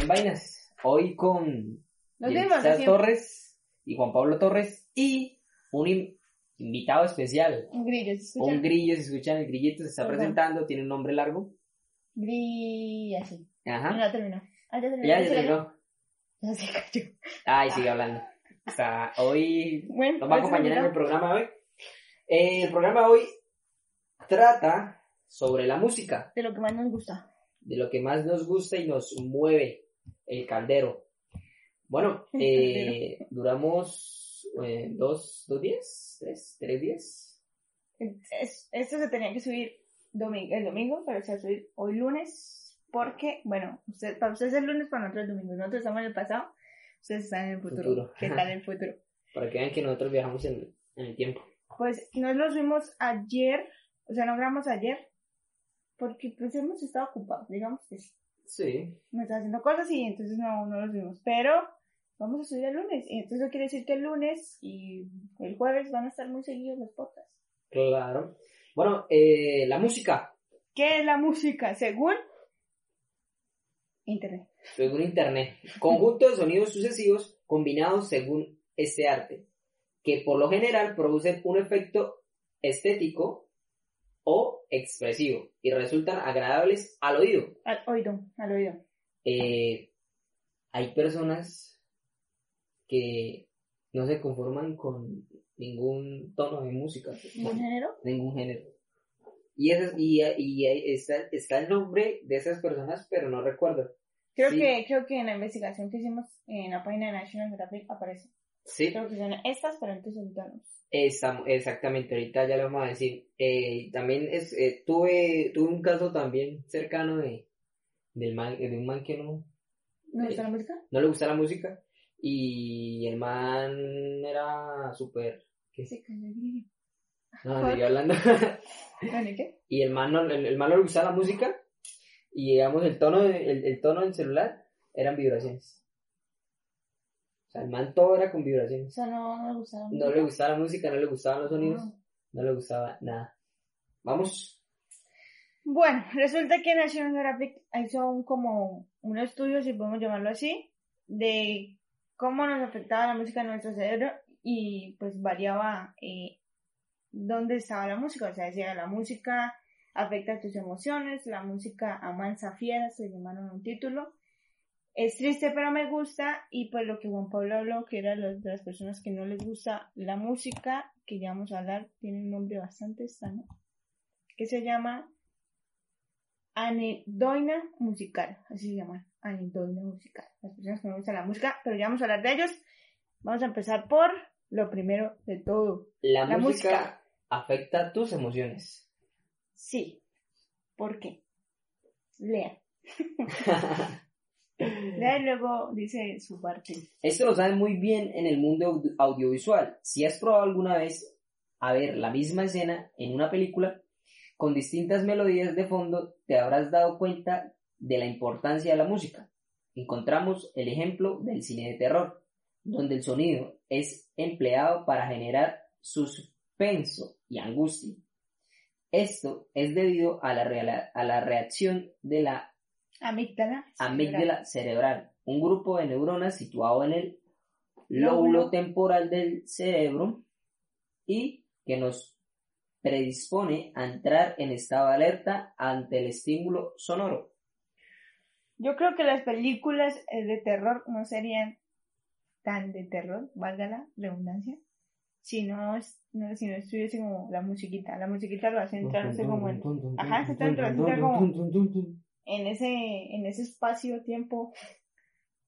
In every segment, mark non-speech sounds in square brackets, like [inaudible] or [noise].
En vainas, hoy con así. Torres y Juan Pablo Torres y un in- invitado especial. Un grillo, ¿se? Un grillo, si escuchan el grillito, se está presentando, tiene un nombre largo. Grillo, así. Ajá. Ya terminó. Ah, ya terminó. Ya, ya ¿Se terminó. Ya se cayó. Ay, sigue hablando. O sea, hoy Bueno, nos va a pues, acompañar en el programa hoy. Eh, el programa hoy trata sobre la música, De lo que más nos gusta. de lo que más nos gusta y nos mueve el caldero. Bueno, [laughs] eh, duramos eh, dos, dos días, tres, tres días. Es- esto se tenía que subir domingo, el domingo, pero se va a subir hoy lunes. Porque, bueno, usted, para ustedes es el lunes, para nosotros es el domingo. Nosotros estamos en el pasado, ustedes están en el futuro. Futuro. [laughs] ¿Qué tal el futuro? Para que vean que nosotros viajamos en, en el tiempo. Pues nos lo subimos ayer, o sea, no grabamos ayer, porque pues hemos estado ocupados, digamos que sí. Sí. me está haciendo cosas y entonces no, no lo subimos. Pero vamos a subir el lunes. Y entonces eso quiere decir que el lunes y el jueves van a estar muy seguidos los podcasts. Claro. Bueno, eh, la música, ¿Qué es la música? Según Internet. según Internet, conjunto de sonidos sucesivos combinados según este arte, que por lo general producen un efecto estético o expresivo y resultan agradables al oído. Al oído, al oído. Eh, hay personas que no se conforman con ningún tono de música, ¿Ningún género? ningún género. Y, esas, y, y está, está el nombre de esas personas, pero no recuerdo. Creo Sí. que creo que en la investigación que hicimos en la página de National Geographic aparece. Sí, Creo que son estas, pero entonces ahorita no. Exactamente, ahorita ya lo vamos a decir. Eh, también es, eh, tuve, tuve un caso también cercano de, del man, de un man que no, ¿No gusta la música? no le gusta la música y el man era súper... ¿qué? Sí, cayó el grillo. No, [laughs] seguí hablando. [laughs] ¿y qué? y el man, no, el, el man no le gustaba la música y digamos el tono, el, el tono del celular eran vibraciones. O sea, el man todo era con O vibraciones. sea, no, no le gusta la No le gustaba la música, no le gustaban los sonidos, no le gustaba nada. Vamos. Bueno, resulta que National Geographic hizo un, como un estudio, si podemos llamarlo así, de cómo nos afectaba la música en nuestro cerebro y pues variaba eh, dónde estaba la música. O sea, decía la música afecta tus emociones, la música amansa fieras, se llamaron un título. Es triste pero me gusta y pues lo que Juan Pablo habló, que era lo de las personas que no les gusta la música, que ya vamos a hablar, tiene un nombre bastante sano, que se llama anedoina musical, así se llama, anedoina musical. Las personas que no les gusta la música, pero ya vamos a hablar de ellos. Vamos a empezar por lo primero de todo. La, La música, música. afecta tus emociones. Sí. ¿Por qué? Lea. [laughs] Lea y luego dice su parte. Esto lo saben muy bien en el mundo audio- audiovisual. Si has probado alguna vez a ver la misma escena en una película con distintas melodías de fondo, te habrás dado cuenta de la importancia de la música. Encontramos el ejemplo del cine de terror, donde el sonido es empleado para generar suspenso y angustia. Esto es debido a la, a la reacción de la Amígdala. amígdala cerebral, un grupo de neuronas situado en el Lóbulo. lóbulo temporal del cerebro y que nos predispone a entrar en estado de alerta ante el estímulo sonoro. Yo creo que las películas eh, de terror no serían tan de terror, valga la redundancia, si no, es- no, si no estuviese como la musiquita. La musiquita lo hace entrar usted como en, Ajá, se está entrando, entra como- en ese, en ese espacio-tiempo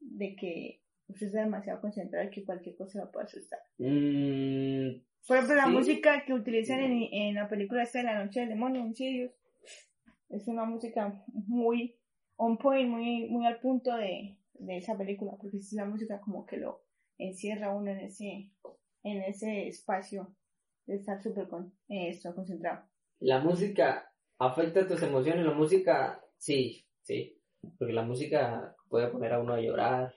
de que usted está demasiado concentrado y que cualquier cosa lo puede asustar. Mm, Por ejemplo, la Sí. música que utilizan en, en la película esta de La Noche del Demonio, en Sirius, es una música muy on point, muy, muy al punto de, de esa película, porque es la música como que lo encierra uno en ese, en ese espacio de estar súper con, eh, concentrado. la música afecta tus emociones, la música, sí, sí, porque la música puede poner a uno a llorar,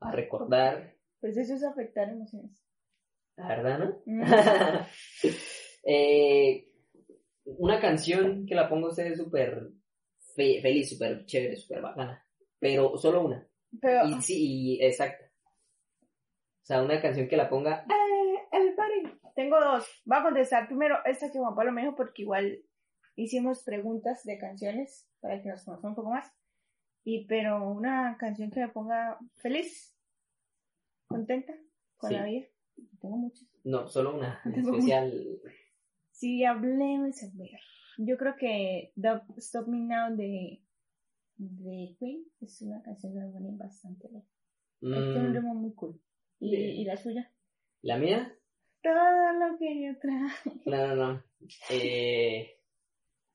a recordar, Pues eso es afectar emociones. la verdad, ¿no? Mm. [laughs] Eh, una canción que la pongo a ustedes súper fe- feliz, súper chévere, súper bacana. Pero solo una. Pero, Y sí, y exacto. O sea, una canción que la ponga. ¡eh, everybody! Tengo dos. Voy a contestar primero esta que Juan Pablo me dijo porque igual hicimos preguntas de canciones para que nos conozcan un poco más. Y pero una canción que me ponga feliz, contenta con Sí. la vida. Tengo muchas. No, solo una. [laughs] En especial. Si hablemos a ver. Yo creo que Stop Me Now de, de Queen es una canción que me pone bastante bien. Tiene un mm, ritmo muy cool. ¿Y, y la suya? ¿La mía? Todo lo que yo traigo. No, no, no. [laughs] Eh,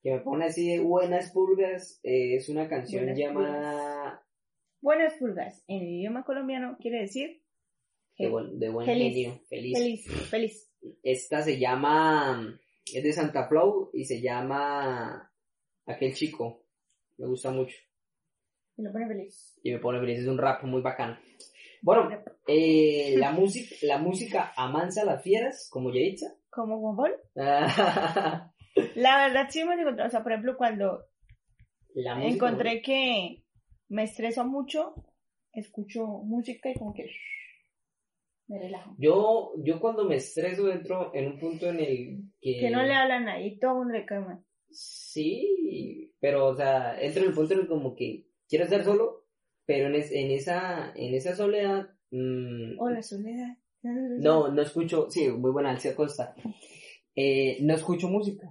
que me pone así de buenas pulgas. eh, es una canción Buenas llamada. Buenas pulgas. En el idioma colombiano quiere decir De buen, de buen Feliz. genio. Feliz. feliz, feliz. Esta se llama. Es de Santa Flow y se llama. Aquel chico. Me gusta mucho. Y lo pone feliz. y me pone feliz, es un rap muy bacano. Bueno, eh, [laughs] la música, la música amansa a las fieras, como Yaritza. Como Juan Paul. [laughs] La verdad sí hemos encontrado, o sea, por ejemplo, cuando la música, encontré que me estreso mucho, escucho música y como que me relajo. Yo, yo cuando me estreso entro en un punto en el que... Que no le hablan ahí, todo cae mal. Sí, pero, o sea, entro en el punto en el como que quiero estar solo, pero en, es- en esa, en esa soledad... mm, Hola, Soledad. no, no escucho, sí, muy buena, Alcia Costa. Eh, no escucho música.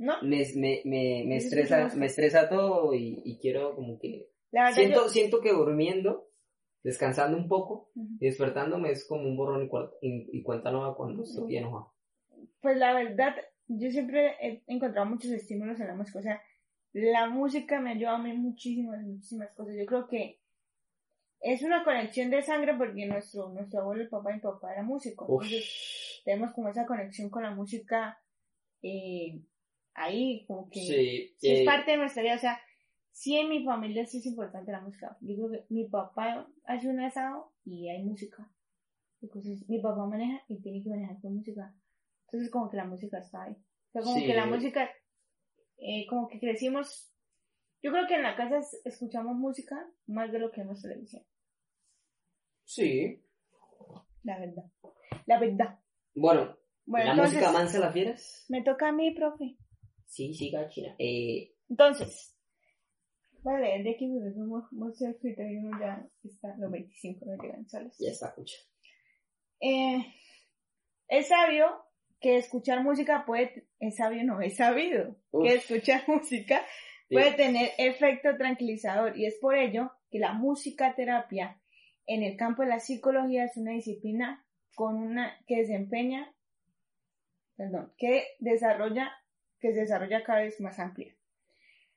¿No? me, me, me, me estresa, me estresa todo y, y quiero como que La siento, yo- siento que durmiendo, descansando un poco y despertándome es como un borrón y, y, cuenta nueva cuando estoy enojado. Pues la verdad, yo siempre he encontrado muchos estímulos en la música. O sea, la música me ayuda a mí muchísimas, muchísimas cosas. Yo creo que es una conexión de sangre porque nuestro, nuestro abuelo, el papá y mi papá era músico. Uf, Entonces, tenemos como esa conexión con la música eh, ahí, como que sí, sí eh, es parte de nuestra vida. O sea, sí en mi familia sí es importante la música. Yo creo que mi papá hace un asado y hay música. Entonces, mi papá maneja y tiene que manejar con música. Entonces, como que la música está ahí. O sea, como Sí. que la música, eh, como que crecimos. Yo creo que en la casa es- escuchamos música más de lo que vemos televisión. sí. La verdad. La verdad. Bueno, Bueno, la entonces, música mansa a las fieras. me toca a mí, profe. Sí, sí, gachina. Eh, Entonces, vale, de aquí porque somos muy escrito y uno ya está, los 25 no llegan solos. ya está, escucha. Eh, es sabio que escuchar música puede, es sabio no, es sabido Uf. que escuchar [laughs] música Sí. puede tener efecto tranquilizador y es por ello que la música terapia en el campo de la psicología es una disciplina con una que desempeña, perdón, que desarrolla, que se desarrolla cada vez más amplia.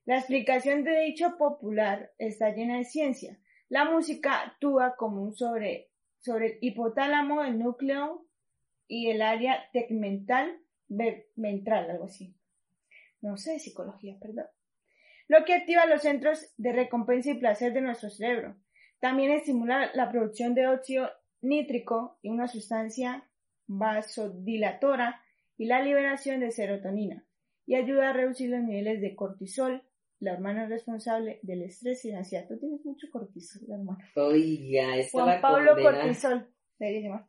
La explicación de dicho popular está llena de ciencia. La música actúa como un sobre, sobre el hipotálamo, el núcleo y el área tegmental ve- ventral, algo así. No sé, psicología, perdón. Lo que activa los centros de recompensa y placer de nuestro cerebro. También estimula la producción de óxido nítrico y una sustancia vasodilatora y la liberación de serotonina y ayuda a reducir los niveles de cortisol, la hormona responsable del estrés y la ansiedad. Tú tienes mucho cortisol, hermano. Oiga, esta Juan la Pablo condena. Cortisol.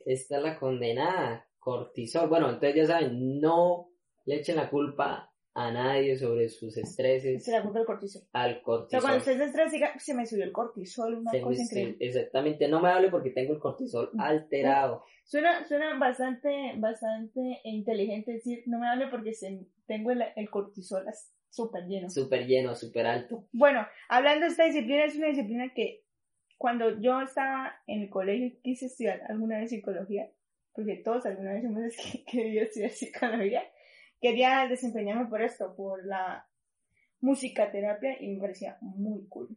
Esta es la condenada. Cortisol. Bueno, entonces ya saben, no le echen la culpa a nadie sobre sus estreses Se la culpa del cortisol. al cortisol. cuando estés de estrés, diga, se me subió el cortisol, una Se cosa se- increíble. exactamente, no me hable porque tengo el cortisol alterado. Suena, suena bastante, bastante inteligente decir, no me hable porque se, tengo el, el cortisol súper lleno. Súper lleno, súper alto. Bueno, hablando de esta disciplina, es una disciplina que cuando yo estaba en el colegio quise estudiar alguna vez psicología, porque todos alguna vez hemos [laughs] querido estudiar psicología, quería desempeñarme por esto, por la musicaterapia y me parecía muy cool.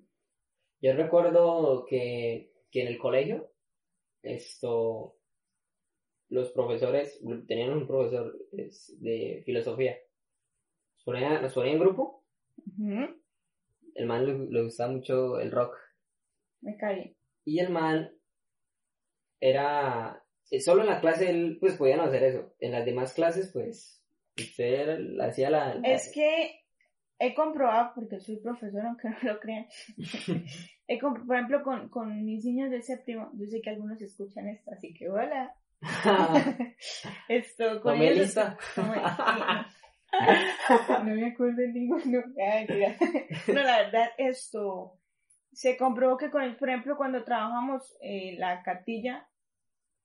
Yo recuerdo que, que en el colegio, esto, los profesores, tenían un profesor es, de filosofía. Nos ponía, nos ponía en grupo, el man le, le gustaba mucho el rock. Me cae. Y el man era, eh, solo en la clase él, pues podían hacer eso. En las demás clases, pues, usted hacía la... la- Es que he comprobado, porque soy profesor, aunque [laughs] no lo crean, [laughs] he por ejemplo, con, con mis niños de séptimo, yo sé que algunos escuchan esto, así que hola. [laughs] Esto, con ellos- no me acuerdo de ninguno. No, la verdad, esto se comprobó que con por ejemplo, cuando trabajamos eh, la cartilla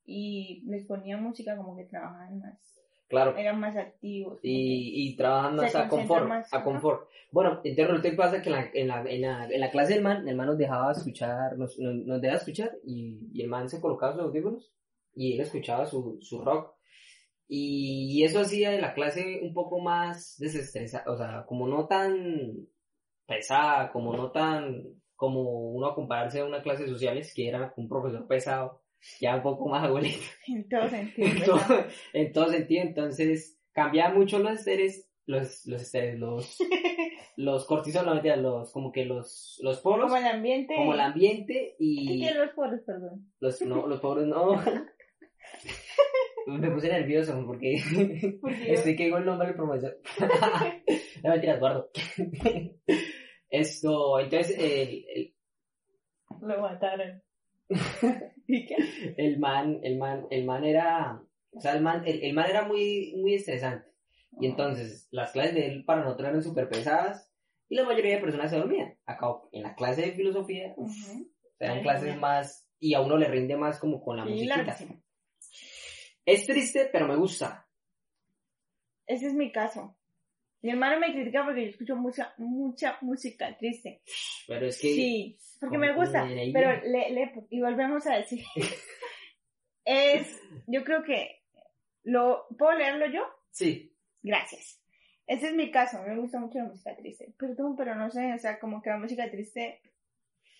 y les ponía música como que trabajaban más, Claro. eran más activos. y, y trabajan más a confort, más, a confort. Bueno, entonces resulta que pasa que en la, en la, en la, en la clase del man, el man nos dejaba escuchar, nos, nos, nos dejaba escuchar y, y el man se colocaba sus audífonos y él escuchaba su, su rock. Y eso hacía de la clase un poco más desestresada, o sea, como no tan pesada, como no tan, como uno a compararse a una clase de sociales que era un profesor pesado, ya un poco más abuelito [laughs] En todo sentido. en todo, en todo sentido. Entonces, cambiaba mucho los esteres, los, los esteres, los, [laughs] los no, mentira, los, como que los, los polos, Como el ambiente. como el ambiente ¿Qué y quieren los pobres, perdón? los, no, los pobres no. [laughs] Me puse nervioso porque Porque estoy que digo el nombre del profesor. no mentira, Eduardo. Esto, entonces, el, el, lo mataron. [laughs] ¿Y qué? el man, el man, el man era, o sea, el man, el, el man era muy, muy estresante. Y entonces las clases de él para nosotros eran súper pesadas y la mayoría de personas se dormían. Acá en la clase de filosofía uf, Ujú. eran Ay, clases más y a uno le rinde más como con la musiquita. Es triste, pero me gusta. Ese es mi caso. Mi hermano me critica porque yo escucho mucha, mucha música triste. Pero es que Sí, porque me gusta. Pero le, le- y volvemos a decir. [laughs] es, yo creo que lo, ¿puedo leerlo yo? sí, Gracias. Ese es mi caso, me gusta mucho la música triste. Perdón, pero no sé, o sea, como que la música triste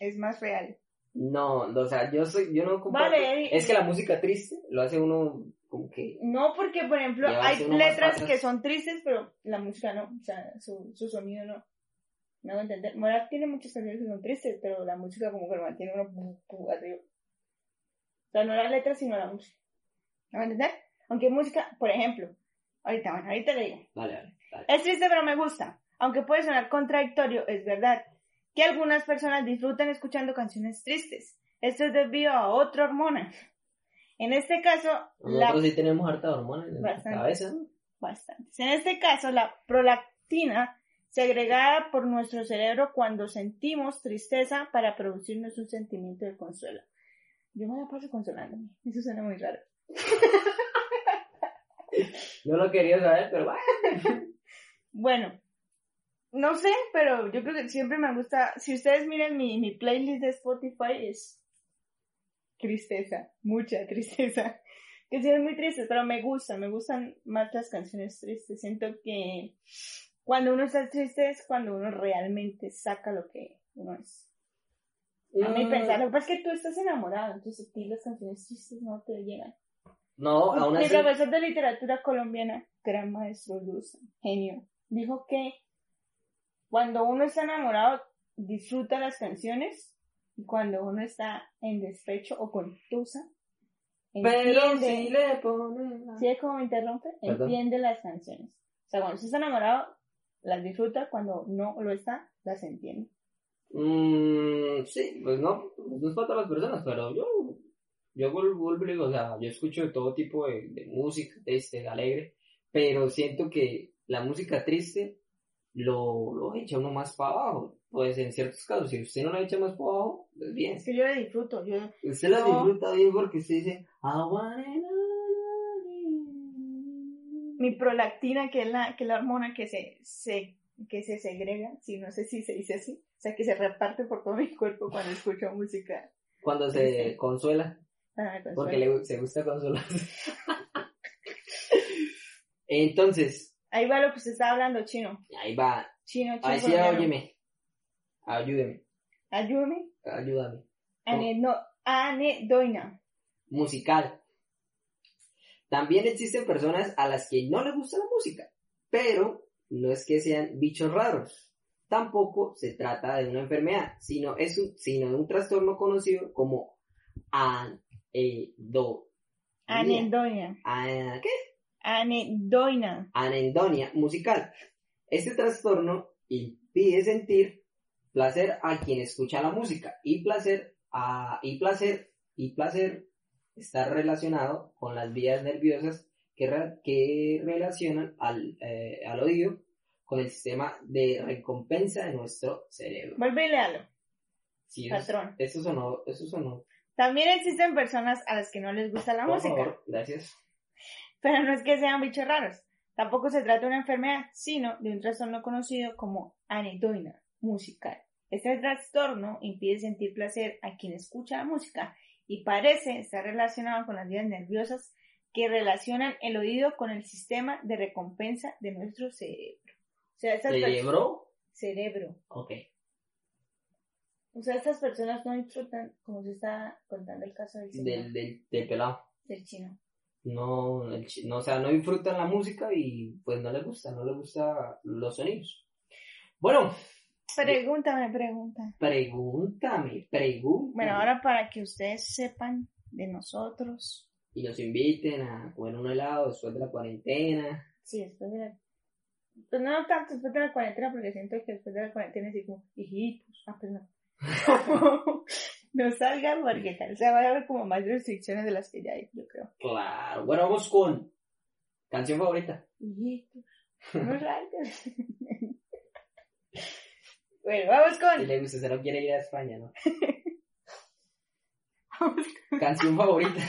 es más real. no, o sea, yo soy, yo no comparto. Vale. Es que la música triste lo hace uno como que No porque, por ejemplo, hay letras que son tristes, pero la música no, o sea, su, su sonido no. No voy a entender. Morat tiene muchas canciones que son tristes, pero la música como que lo mantiene uno arriba. O sea, no las letras, sino la música. ¿Me voy a entender? Aunque música, por ejemplo, ahorita, bueno, ahorita le digo. Dale, dale, dale. Es triste, pero me gusta. Aunque puede sonar contradictorio, es verdad que algunas personas disfrutan escuchando canciones tristes. Esto es debido a otra hormona. En este caso, la Nosotros sí tenemos harta hormonas en la Bastante. cabeza. bastantes. En este caso, la prolactina segregada por nuestro cerebro cuando sentimos tristeza para producirnos un sentimiento de consuelo. Yo me la paso consolándome. Eso suena muy raro. [laughs] Yo lo quería saber, pero bueno. [laughs] Bueno, no sé, pero yo creo que siempre me gusta. Si ustedes miren mi, mi playlist de Spotify, es tristeza, mucha [laughs] tristeza. Que sí es muy triste, pero me gusta, me gustan más las canciones tristes. Siento que cuando uno está triste es cuando uno realmente saca lo que uno es. A mí Mm, pensar, lo que pasa es que tú estás enamorado, entonces a ti las canciones tristes no te llegan. No, aún Mi así. profesor de literatura colombiana, gran maestro Luz, genio, dijo que cuando uno está enamorado disfruta las canciones y cuando uno está en despecho o con tusa, Pero entiende, si le ponen. la- ¿sí ve cómo me interrumpe? Perdón. Entiende las canciones. O sea, cuando está enamorado las disfruta, cuando no lo está, las entiende. Mm, sí, pues no, no es para todas las personas, pero yo, yo vuelvo, digo, o sea, yo escucho de todo tipo de, de música, triste, alegre, pero siento que la música triste lo, lo echa uno más para abajo. Pues en ciertos casos, si usted no la echa más para abajo, pues bien. Es que yo la disfruto, yo Usted la disfruta bien porque usted dice, "I wanna mi prolactina, que es la, que es la hormona que se, se, que se segrega, si no sé si se dice así, o sea, que se reparte por todo mi cuerpo cuando escucho música. cuando se Sí. consuela. Ah. Porque le, se gusta consolarse. [laughs] Entonces, Ahí va lo que usted estaba hablando, chino. ahí va. Chino, chino. Ahí sí, óyeme. Ayúdeme. Ayúdame. Ayúdame. Ane, no, anedoina. Musical. También existen personas a las que no les gusta la música, pero no es que sean bichos raros. Tampoco se trata de una enfermedad, sino es un, sino de un trastorno conocido como anedo, Anedoina. a- ¿qué? Anedoina. anendonia musical. Este trastorno impide sentir placer a quien escucha la música y placer a, y placer y placer está relacionado con las vías nerviosas que, re- que relacionan al, eh, al oído con el sistema de recompensa de nuestro cerebro. Vuelve y léalo, Sí, eso, patrón. eso sonó, eso sonó. También existen personas a las que no les gusta la Por música, favor, gracias. pero no es que sean bichos raros. Tampoco se trata de una enfermedad, sino de un trastorno conocido como anedoina musical. Este trastorno impide sentir placer a quien escucha la música y parece estar relacionado con las vías nerviosas que relacionan el oído con el sistema de recompensa de nuestro cerebro. O sea, estas personas... ¿Cerebro? Cerebro. Ok. O sea, estas personas no disfrutan, como se está contando el caso del, señor, Del, del, del pelado. del chino. no, el no, o sea, no disfrutan la música y pues no les gusta, no les gusta los sonidos. Bueno, Pregúntame, pregunta. pregúntame, pregúntame. Bueno, ahora para que ustedes sepan de nosotros. Y nos inviten a comer un helado después de la cuarentena. Sí, después de la... Pues no tanto después de la cuarentena, porque siento que después de la cuarentena es como, hijitos, ah, pues no. [laughs] no salgan porque tal, o sea, va a haber como más restricciones de las que ya hay, yo creo. Claro, bueno, vamos con canción favorita. Hijitos, no salgan. [laughs] bueno, vamos Si con... le gusta, se no quiere ir a España, ¿no? [laughs] canción favorita.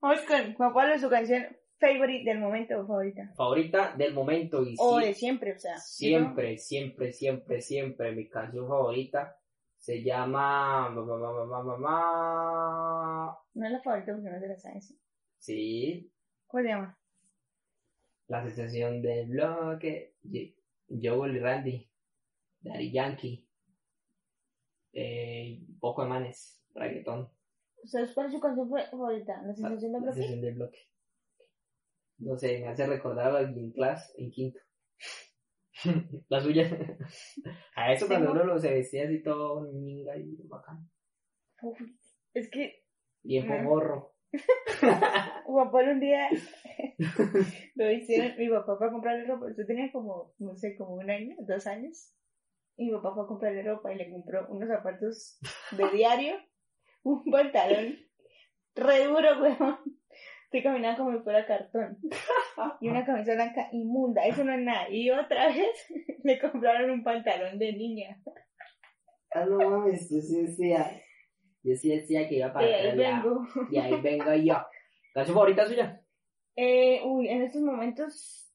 Vamos con Juan Pablo, su canción favorite del momento favorita. Favorita del momento y O sí- de siempre, o sea. Siempre, siempre, siempre, siempre. Mi canción favorita se llama. ma, ma, ma, ma, ma, ma, ma. No es la favorita porque no se la sabe. sí. ¿Cómo se llama? la sensación del bloque. Ye- Joel y Randy. Daddy Yankee. Eh, poco de manes. Reggaetón. ¿Sabes cuál es su canción fa- favorita? La sensación de La bloque. sensación del bloque. No sé, me hace recordar a Gym Class en quinto. [laughs] la suya. a eso cuando uno lo se vestía así todo minga y bacán. Uf, Es que Bien Ah. gorro. Juan Pablo un día [laughs] lo hicieron, mi papá fue a comprarle ropa, yo tenía como, no sé, como un año, dos años, y mi papá fue a comprarle ropa y le compró unos zapatos de [laughs] diario, un pantalón re duro, weón, estoy caminando como si fuera cartón, y una camisa blanca inmunda, eso no es nada, y otra vez [laughs] le compraron un pantalón de niña, Ah, no mames, yo sí decía. Yo sí decía que iba y para ahí atrás, ya. vengo. Y ahí vengo yo. ¿Canción favorita suya? Eh, uy, en estos momentos,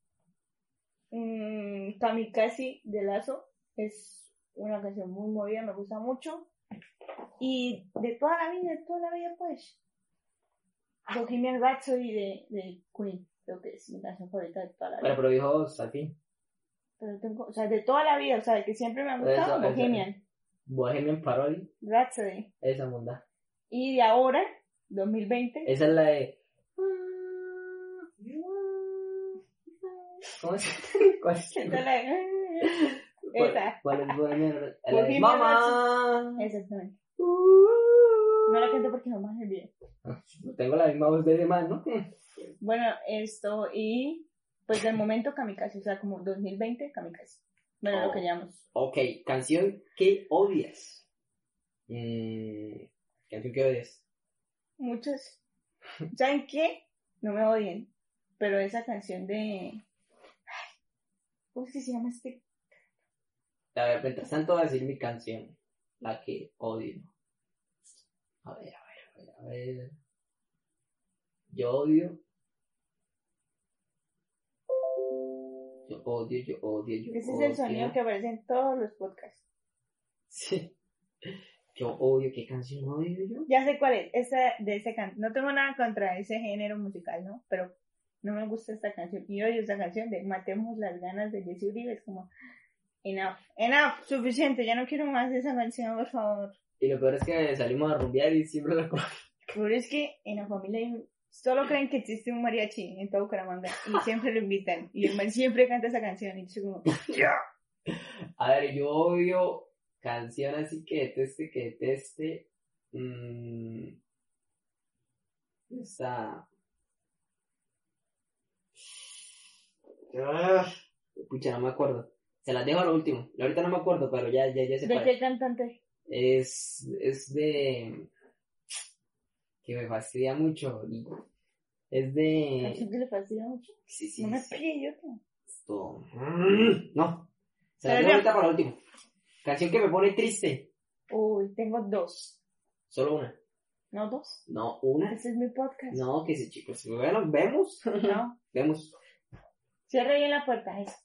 mmm, Kamikaze de Lazo es una canción muy movida, me gusta mucho. Y de toda la vida, de toda la vida, pues, Bohemian Rhapsody de, de Queen, creo que es mi canción favorita de toda la Bueno, vida. pero dijo fin. Pero tengo, o sea, de toda la vida, o sea, de que siempre me ha gustado, Eso, eso. Bohemian Bohemian Parody. Rhapsody. Esa monda. Y de ahora, 2020, Esa es la de. ¿Cómo es? [laughs] ¿Cuál es? esa es la de- [laughs] ¿Cuál- esa. ¿Cuál es Bohemian? Mamá. Exactamente. No la canto porque no hace bien. No tengo la misma voz de man, ¿no? Bueno, esto y pues del momento Kamikaze, o sea, como 2020 Kamikaze. Bueno, Oh. lo que llamamos. Ok, canción que odias. Mm, canción que odias. Muchos. [laughs] ¿Saben qué? No me odien. Pero esa canción de. Ay, ¿Cómo es que se llama este? A ver, mientras tanto voy a decir mi canción. La que odio. A ver, a ver, a ver, a ver. Yo odio. Yo odio, yo odio, yo Ese es odio. el sonido que aparece en todos los podcasts. Sí. Yo odio, ¿qué canción odio yo? Ya sé cuál es. Esa de ese can... No tengo nada contra ese género musical, ¿no? Pero no me gusta esta canción. Y odio esta canción de Matemos las ganas de Jesse Uribe. Es como. Enough. Enough. Suficiente. Ya no quiero más de esa canción, por favor. Y lo peor es que salimos a rumbear y siempre la Pero es que en la familia solo creen que existe un mariachi en todo Bucaramanga y [laughs] siempre lo invitan. Y el man siempre canta esa canción y yo como, [laughs] A ver, yo odio canción así que deteste, que deteste. mm, esa. Ah, pucha, no me acuerdo. Se las dejo a lo último. Ahorita no me acuerdo, pero ya, ya, ya sé ¿De qué cantante? es. Es de. Que me fastidia mucho. y Es ¿A de. te le fastidia mucho? Sí, sí. No me sí. pegue yo. Esto. Mm, No. Se las dejo ya. ahorita para lo último. Canción que me pone triste. Uy, tengo dos. Solo una. ¿No dos? No, una. Ese es mi podcast. No, que sí, chicos. Bueno, vemos. No. [laughs] vemos. Cierra bien la puerta, eso.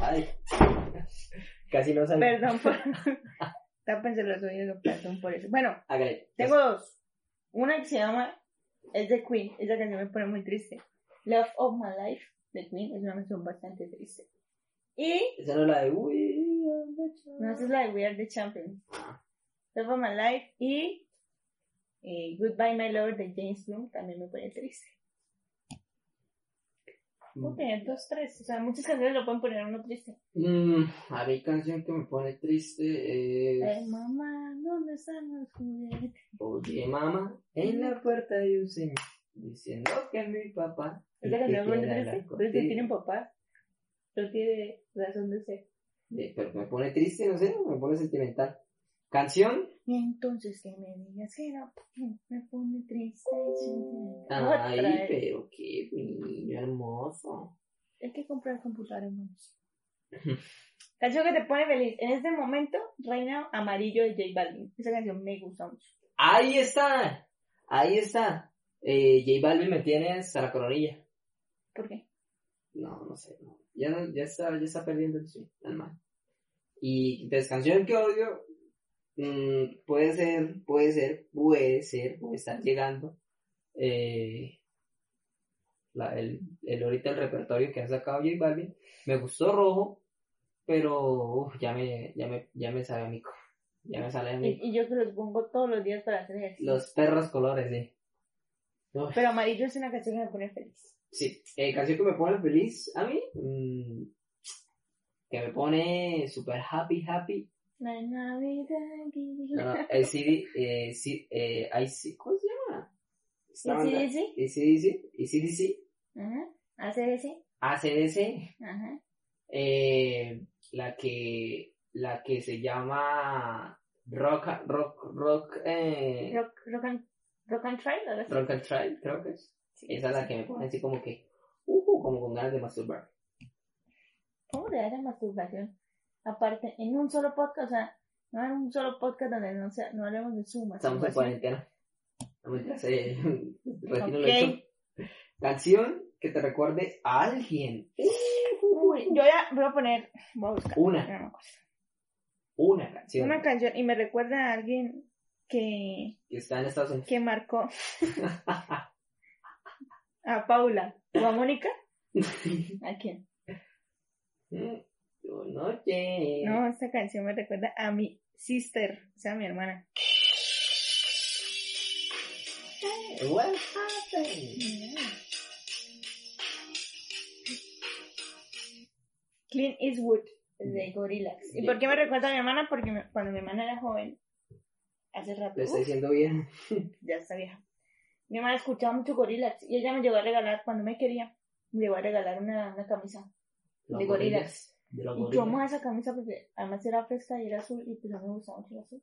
Ay. Casi no sale. Perdón por... [laughs] Tápense los oídos, perdón por eso. Bueno, Hágale. tengo dos. Una que se llama... Es de Queen. Esa canción me pone muy triste. Love of My Life de Queen. Es una canción bastante triste. Y... Esa no es la de. We are the No, esa es la de We Are The Champions. Love of My Life y... eh, Goodbye My Lover de James Bloom también me pone triste. Puedo tener dos, tres. O sea, muchas canciones lo pueden poner uno triste. Mm, a mi canción que me pone triste es. mamá, ¿dónde están los juguetes? Oye, mamá, en la puerta hay un señor diciendo que es mi papá. Esa y canción que me pone triste. Pero si contigo. tienen papá, no tiene razón de ser. Eh, Pero me pone triste, no sé, me pone sentimental. Canción. Y entonces que me digas que no, me pone triste. Ay, Otra pero qué niño hermoso. Hay que comprar computador, hermanos. [laughs] Canción que te pone feliz. En este momento, Reina Amarillo de J Balvin. Esa canción me gusta mucho. Ahí está, ahí está. Eh, J Balvin me tiene hasta la coronilla. ¿Por qué? No, no sé, no. Ya, ya, está, ya está perdiendo el man. Y entonces, canción que odio, mm, puede ser, puede ser, puede ser, puede estar llegando. Eh, la, el, el ahorita el repertorio que ha sacado J Balvin. Me gustó rojo, pero uf, ya me, ya me, ya me sabe a mico. Ya me sale a Y, mí. y yo que los pongo todos los días para hacer ejercicio. Los perros colores, sí. Uf. Pero Amarillo es una canción que me pone feliz. Sí, eh, canción que me pone feliz a mí, mm, que me pone super happy, happy. La Navidad. No, [laughs] el CD, eh, sí, eh, ¿cómo se llama? AC/DC? ACDC, ACDC, Ajá. ACDC. ACDC, Ajá. eh, la que, la que se llama Rock, Rock, Rock, eh, Rock, rock, and, rock and Trail. Rock and Trail, creo que es. Sí, Esa es la que me pone así como que, uh, como con ganas de masturbar. ¿Cómo le da masturbación? Aparte, en un solo podcast, o sea, no en un solo podcast donde no, sea, no hablemos de su Estamos en cuarentena. No me eh, retiro lo hecho. Canción que te recuerde a alguien. Uy, yo ya voy a poner, voy a buscar Una, una cosa. una canción Una canción y me recuerda a alguien que, que está en Estados Unidos. que marcó [laughs] a Paula o a Mónica. [laughs] ¿A quién? Noche. No, esta canción me recuerda a mi sister, o sea, a mi hermana. What happened? Clint Eastwood de Gorillaz. ¿Y por qué me recuerda a mi hermana? Porque me- cuando mi hermana era joven, hace rato, Lo uf, diciendo bien. [laughs] ya está vieja. Mi hermana escuchaba mucho Gorillaz y ella me llegó a regalar, cuando me quería, me llegó a regalar una, una camisa. Los De gorilas. De los Y yo amaba esa camisa porque además era fresca y era azul y pues a mí me gustaba mucho el azul.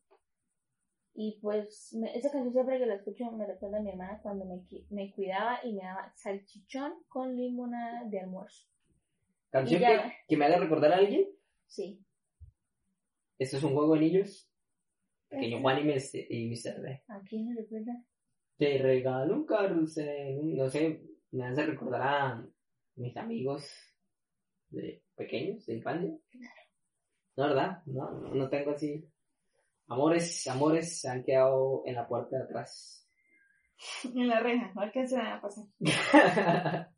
Y pues me- esa canción siempre que la escucho me recuerda a mi hermana cuando me, me cuidaba y me daba salchichón con limonada de almuerzo. Canción que, me haga recordar a alguien. Sí. Esto es un juego de niños. Pequeño Juan y Mr. y. ¿A quién me recuerda? Te regalo un carrusel. No sé, me hace recordar a mis amigos de pequeños, de infancia. No, ¿verdad? No, no, no tengo así. Amores, amores se han quedado en la puerta de atrás. [laughs] En la reja, a ver qué se me va a pasar. [laughs]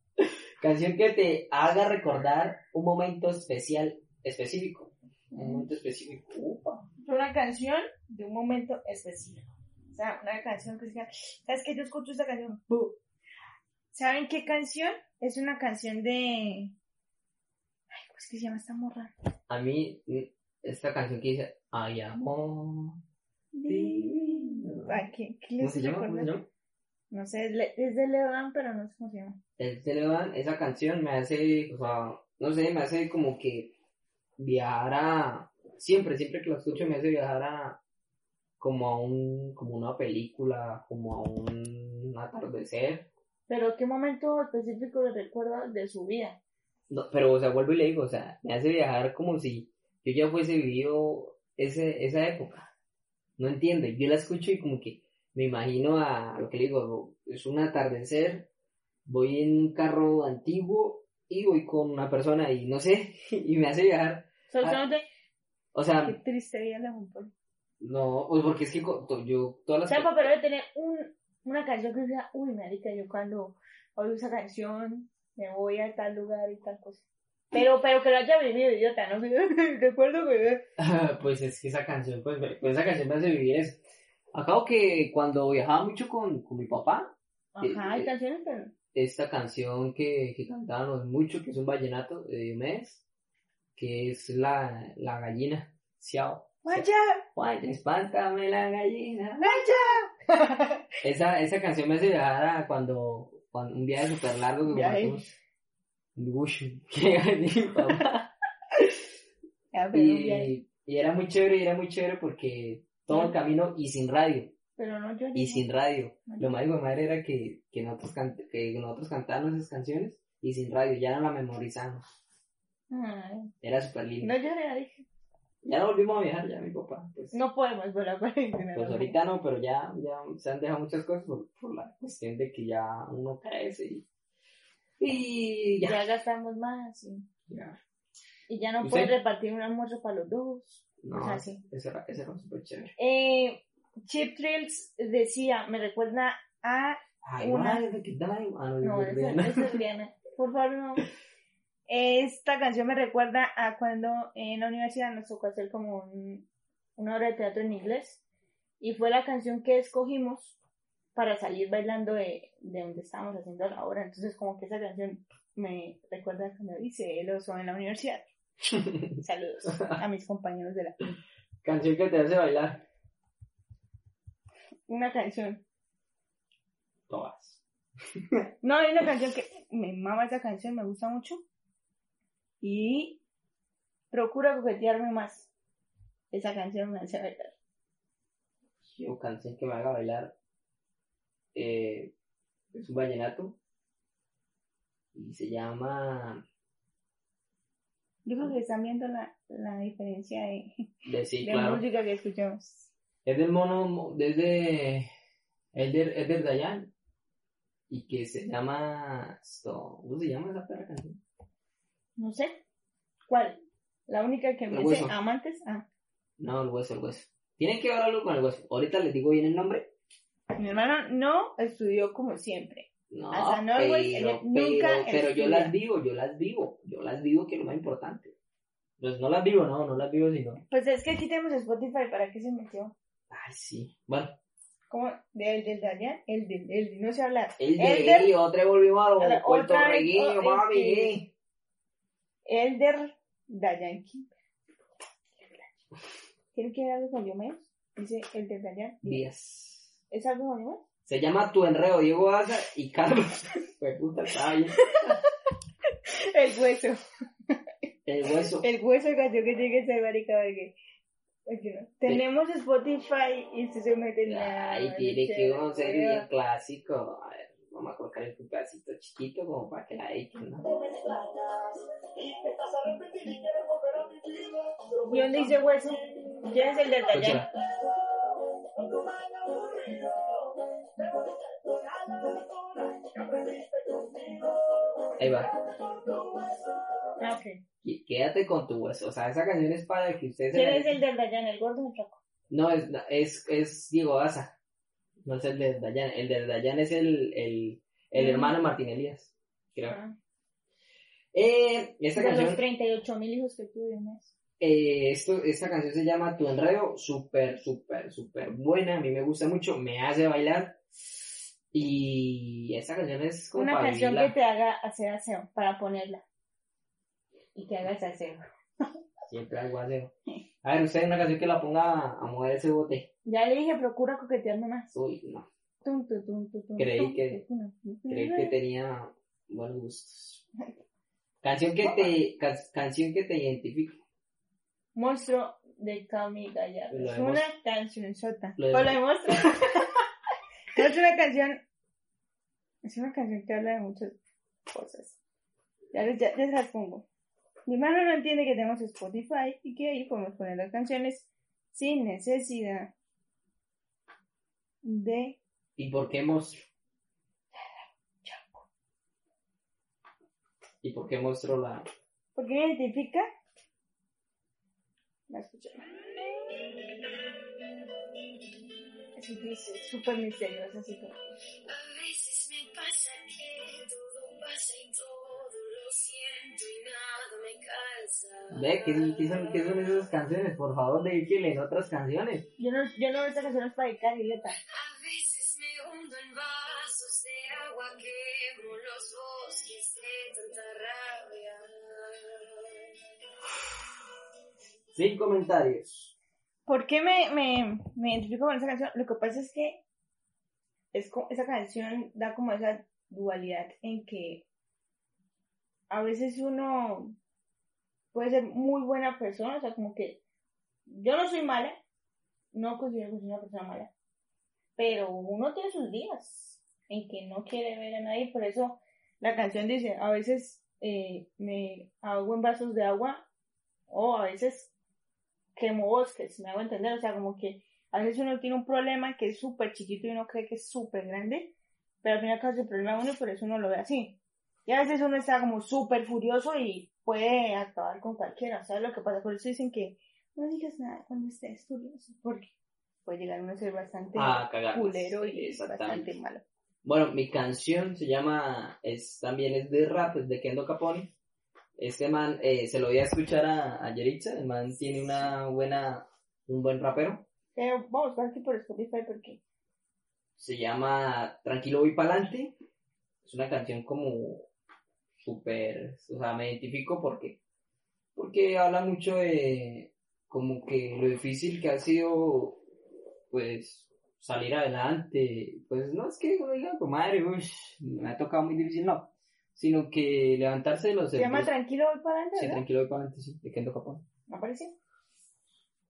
Canción que te haga recordar un momento especial, específico. Un momento específico. Upa. Una canción de un momento específico. O sea, una canción que diga, ¿sabes qué? Yo escucho esta canción. ¡bu! ¿Saben qué canción? Es una canción de... Ay, ¿cómo es que se llama esta morra? A mí, esta canción que dice, ay amor. divino". Ay, ¿qué, qué ¿Cómo se llama? ¿Cómo se recuerda? llama? No sé, es, es de Leodan, pero no sé cómo se llama. El Televan, esa canción me hace, o sea, no sé, me hace como que viajar a, siempre, siempre que la escucho me hace viajar a, como a un, como una película, como a un atardecer. Pero ¿qué momento específico le recuerda de su vida? No, pero, o sea, vuelvo y le digo, o sea, me hace viajar como si yo ya fuese vivido ese, esa época. No entiendo, yo la escucho y como que me imagino a lo que le digo, es un atardecer, voy en un carro antiguo y voy con una persona y no sé, [laughs] y me hace viajar. Solamente, O sea, qué triste vida la Juan no, pues porque es que yo todas las... Sepa, pero debe tener un, una canción que sea, uy, marica, yo cuando oigo esa canción me voy a tal lugar y tal cosa. Pero, pero que lo haya vivido, idiota, ¿no? [laughs] Recuerdo que... [laughs] pues es que esa canción, pues, pues esa canción me hace vivir eso. Acabo que cuando viajaba mucho con, con mi papá, Ajá, hay Eh, canciones que... esta canción que, que cantábamos mucho, que es un vallenato de Diomedes, que es la, la gallina, Ciao. ¡Vaya! Juan, espántame la gallina. ¡Vaya! Esa, esa canción me hace viajar a cuando un viaje súper largo que Viaje. [laughs] [laughs] Y, y era muy chévere, y era muy chévere porque todo el camino y sin radio, pero no yo y sin radio. Lo más de madre era que, que, nosotros que nosotros cantábamos esas canciones y sin radio, ya no la memorizamos. Ay, Era súper lindo. No lloré, dije. Ya no volvimos a viajar, ya mi papá. Pues, No podemos por la cuarentena. pues ahorita no, pero ya, ya se han dejado muchas cosas por, por la cuestión de que ya uno crece y, y ya. Ya gastamos más y, ya. y ya no puedes repartir un almuerzo para los dos. No, O sea, sí. eso era, eso era súper chévere. Eh, Chip Thrills decía, me recuerda a... Ay, Una- madre, ¿qué tal? Ah, no, No, es esa, es. Por favor, no. [laughs] Esta canción me recuerda a cuando en la universidad nos tocó hacer como un- una obra de teatro en inglés. Y fue la canción que escogimos para salir bailando de, de donde estábamos haciendo la obra. Entonces, como que esa canción me recuerda cuando hice el oso en la universidad. [laughs] Saludos a mis compañeros de la Canción que te hace bailar. Una canción. Todas. [laughs] No, hay una canción que me mama esa canción, me gusta mucho. Y procura coquetearme más. Esa canción me hace bailar. Yo, canción que me haga bailar. Eh, es un vallenato. Y se llama. Yo creo que están viendo la, la diferencia de, De sí, de claro. música que escuchamos. Es del mono. Desde. Elder, Elder Dayan. Y que se llama. Esto, ¿Cómo se llama esa perra canción? No sé. ¿Cuál? La única que me dice amantes. Ah, No, el hueso, el hueso. Tienen que ver algo con el hueso. Ahorita les digo bien el nombre. mi hermano no estudió como siempre. No, O sea, no, güey, pero, ella pero, nunca pero yo estudia. las vivo, yo las vivo, yo las vivo, que es lo más importante. Pues no las vivo, no, no las vivo, sino. Pues es que aquí tenemos Spotify, ¿para qué se metió? Ay, sí. Bueno, ¿Cómo? ¿De el del Dayan? El del, el del- no sé hablar. el de Elder- ahí, otra volvimos a los puertorriqueños, otra vez, papi. oh, este- eh. Elder Dayan. ¿Tiene que algo con Diomedes? Dice Elder Dayan. Díaz. ¿Es algo con Diomedes? Se llama Tu Enredo, Diego Asa y Carlos. [laughs] Pues puta. El hueso. El hueso. El hueso cayó que llegue a ser marica porque no. Tenemos Spotify y usted se mete en la... Ay, tiene que conocer bien clásico. A ver, vamos a colocar un pedacito chiquito como para que la dediquen, ¿no? ¿Y dónde dice hueso? ¿Quién es el del Dayan? Escúchala. Ahí va. Ah, ok. Qu- Quédate con tu hueso. O sea, esa canción es para que ustedes... se ¿Quién es el del Dayan? ¿El gordo o el flaco? No, es, es, es Diego Asa. No es el de Dayan. El de Dayan es el, el, el Mm. hermano de Martín Elías. Creo. Ah. Eh, esta De los canción, 38 mil hijos que tuve eh, esto, esta canción se llama Tu Enredo. Súper, súper, súper buena. A mí me gusta mucho. Me hace bailar. Y esta canción es como Una para canción vivirla. que te haga hacer aseo, para ponerla. Y que hagas aseo. [laughs] Siempre algo aseo. A ver, usted una canción que la ponga a mover ese bote. Ya le dije, procura coquetearme más. Uy, no. Tum, tum, Creí que- Creí que tenía buenos gustos. [laughs] Canción que te, can- canción que te identifique. Monstruo de Cami Gallardo. Es una canción sota. Lo de- Monstruo. [laughs] es una canción. Es una canción que habla de muchas cosas. Ya, les- ya, ya se las pongo. Mi hermano no entiende que tenemos Spotify y que ahí podemos poner las canciones sin necesidad de ¿Y por qué monstruo? ¿Y por qué monstruo la...? ¿Por qué me identifica? La escuché. Es difícil, súper misteriosa, así como. A veces me pasa que todo pasa y todo lo siento y nada me calza. Ve, ¿qué, qué son, qué son esas canciones? Por favor, dedíquele en otras canciones. Yo no, yo no, esta canción es para dedicar, idiota. A veces me hundo en quemo los bosques de tanta rabia. Sin comentarios. ¿Por qué me, me, me identifico con esa canción? Lo que pasa es que es esa canción da como esa dualidad en que a veces uno puede ser muy buena persona, o sea, como que yo no soy mala, no considero que soy una persona mala, pero uno tiene sus días en que no quiere ver a nadie, por eso la canción dice, a veces eh, me ahogo en vasos de agua o a veces quemo bosques, me hago entender, o sea, como que a veces uno tiene un problema que es súper chiquito y uno cree que es súper grande, pero al final casi el problema de uno y por eso uno lo ve así. Y a veces uno está como súper furioso y puede acabar con cualquiera, ¿sabes lo que pasa? Por eso dicen que no digas nada cuando estés furioso, porque puede llegar uno a ser bastante Ah, culero y bastante malo. Bueno, mi canción se llama, es también es de rap, es de Kendo Capone. Este man, eh, se lo voy a escuchar a, a Yeritza, el man tiene una buena, un buen rapero. Pero vamos a por Spotify porque Se llama Tranquilo voy pa'lante. Es una canción como súper, o sea, me identifico porque, porque habla mucho de como que lo difícil que ha sido, pues, salir adelante. Pues no es que uno diga, "Pues, me ha tocado muy difícil, no. Sino que levantarse de los se llama Tranquilo voy para adelante, Sí, ¿verdad? tranquilo voy pa'lante, sí, de Kendo. ¿Me apareció?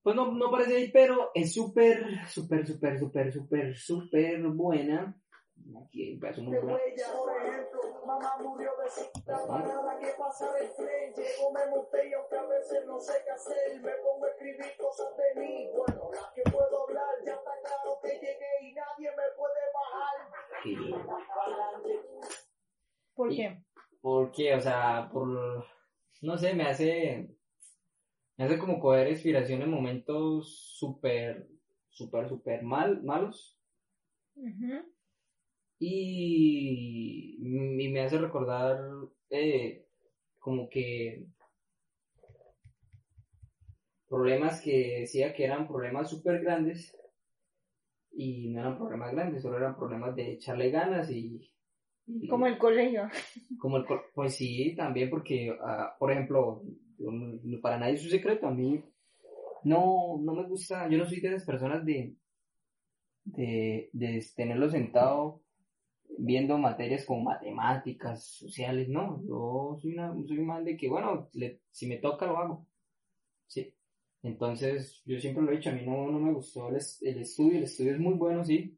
Pues no, no parece ahí, pero es súper, súper, súper, súper, súper, súper buena. Aquí voy a hacer un De huella, por ejemplo, mamá murió de cita, parada que pasa del tren, llego, me monté y aunque a veces no sé qué hacer, me pongo a escribir cosas de mí, bueno, las que puedo hablar, ya está claro que llegué y nadie me puede bajar. ¿Por qué? Porque, o sea, por, no sé, me hace, me hace como coger inspiración en momentos súper, súper, súper mal, malos. Ujú. Y, y me hace recordar eh, como que problemas que decía que eran problemas súper grandes y no eran problemas grandes, solo eran problemas de echarle ganas y... y- Como el colegio. [laughs] como el, cor- pues sí, también porque, ah, por ejemplo, para nadie es un secreto, a mí no, no me gusta, yo no soy de esas personas de, de, de tenerlo sentado viendo materias como matemáticas, sociales, no, yo soy una, soy man de que, bueno, si me toca lo hago, sí. Entonces, yo siempre lo he dicho, a mí no, no me gustó el, es- el estudio, el estudio es muy bueno, sí,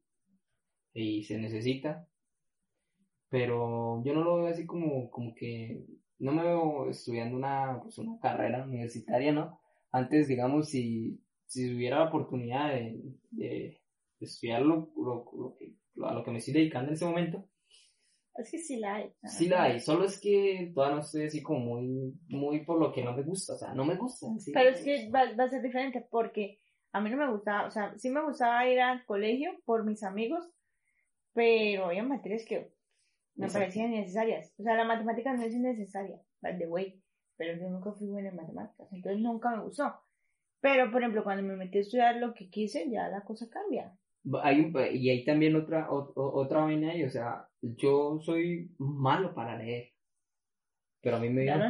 y se necesita, pero yo no lo veo así como, como que no me veo estudiando una, pues una carrera universitaria, ¿no? Antes, digamos, si, si hubiera la oportunidad de, de, estudiar lo, lo, que, a lo que me estoy dedicando en ese momento, Es que sí la hay. sí la hay, solo es que todavía no estoy así como muy, muy por lo que no me gusta, o sea, no me gusta. sí. Pero es que va, va a ser diferente porque a mí no me gustaba, o sea, sí me gustaba ir al colegio por mis amigos, pero había materias que me Exacto. parecían innecesarias. O sea, la matemática no es innecesaria, by the way, pero yo nunca fui buena en matemáticas, entonces nunca me gustó. Pero, por ejemplo, cuando me metí a estudiar lo que quise, ya la cosa cambia. Hay un- y hay también otra, ot- otra vaina ahí, o sea, yo soy malo para leer, pero a mí me Ya lo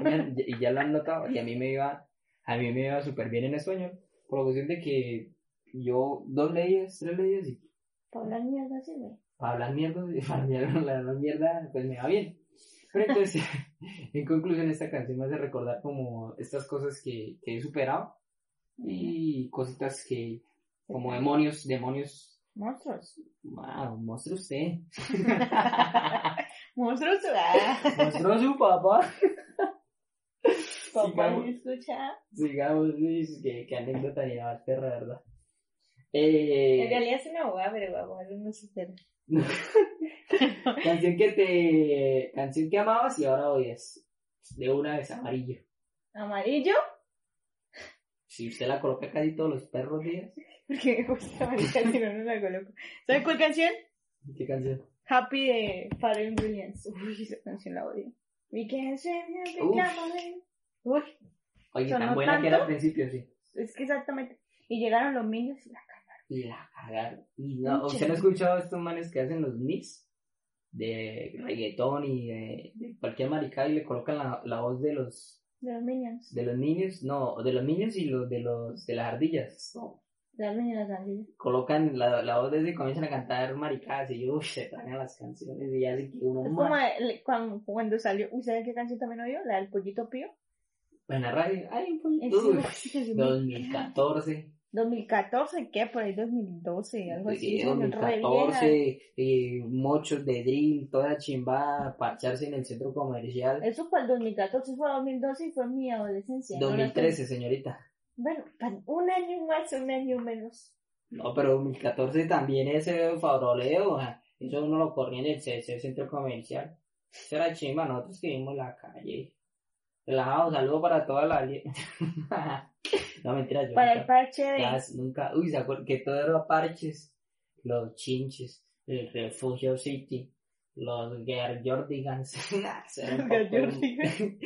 iba, y ya lo han notado, y a mí me iba, a mí me iba súper bien en español, por la cuestión de que yo dos leyes, tres leyes, y Para hablar mierda, sí, güey. para hablar mierda, [laughs] para hablar mierda, pues me va bien. Pero entonces, [laughs] en conclusión, esta canción me hace recordar como estas cosas que, que he superado y cositas que, como demonios, demonios, Monstruos. wow, monstruos usted, [laughs] Monstruos. ah. monstruo su papá. Papá. ¿me escucha? Sigamos, Luis, que, que anécdota ni más perra, ¿verdad? Eh, En realidad es una abogada, pero vamos no supera. [laughs] canción que te, canción que amabas y ahora odias. De una vez, amarillo. Amarillo, Si usted la coloca casi todos los perros días. Porque me gusta marica, si no, no la coloco. ¿Sabes cuál canción? ¿Qué canción? Happy de Pharrell Williams. Uy, esa canción la odio. We can say happy Uf. family. Uy, Oye, ¿Sonó tan buena que era al principio, sí. es que exactamente. Y llegaron los niños y la cagaron. Y la cagaron. Y no, ¿usted no ha escuchado estos manes que hacen los mix? De reggaetón y de, de cualquier maricada y le colocan la, la voz de los De los Minions. de los niños, no, de los niños y los de los de las ardillas. No, Ardillas. colocan la, la voz de ese y comienzan a cantar maricadas y uff, se traen las canciones y ya así que uno Es como el- cuando, cuando salió. ¿Uy, ¿sabes qué canción también oyó? La del pollito pío. En la radio, ay, un Uy, encanta. 2014. 2014, ¿qué? Por ahí 2012, algo así. Sí, esa canción re vieja. 2014, eh, mochos de drill, toda chimbada, parcharse en el centro comercial. Eso fue el 2014, fue 2012 y fue mi adolescencia. ¿no? 2013, señorita. Bueno, un año más, un año menos. No, pero 2014 también ese faroleo, ah, eso uno lo corría en el CC, centro comercial. Eso era chimba, nosotros que vimos la calle. Relajado, saludo para toda la... [laughs] no, mentira, yo Para el parche de... nunca... Uy, ¿se acuerdan? Que todo era parches, los chinches, el refugio city, los Gear Jordigans. [laughs]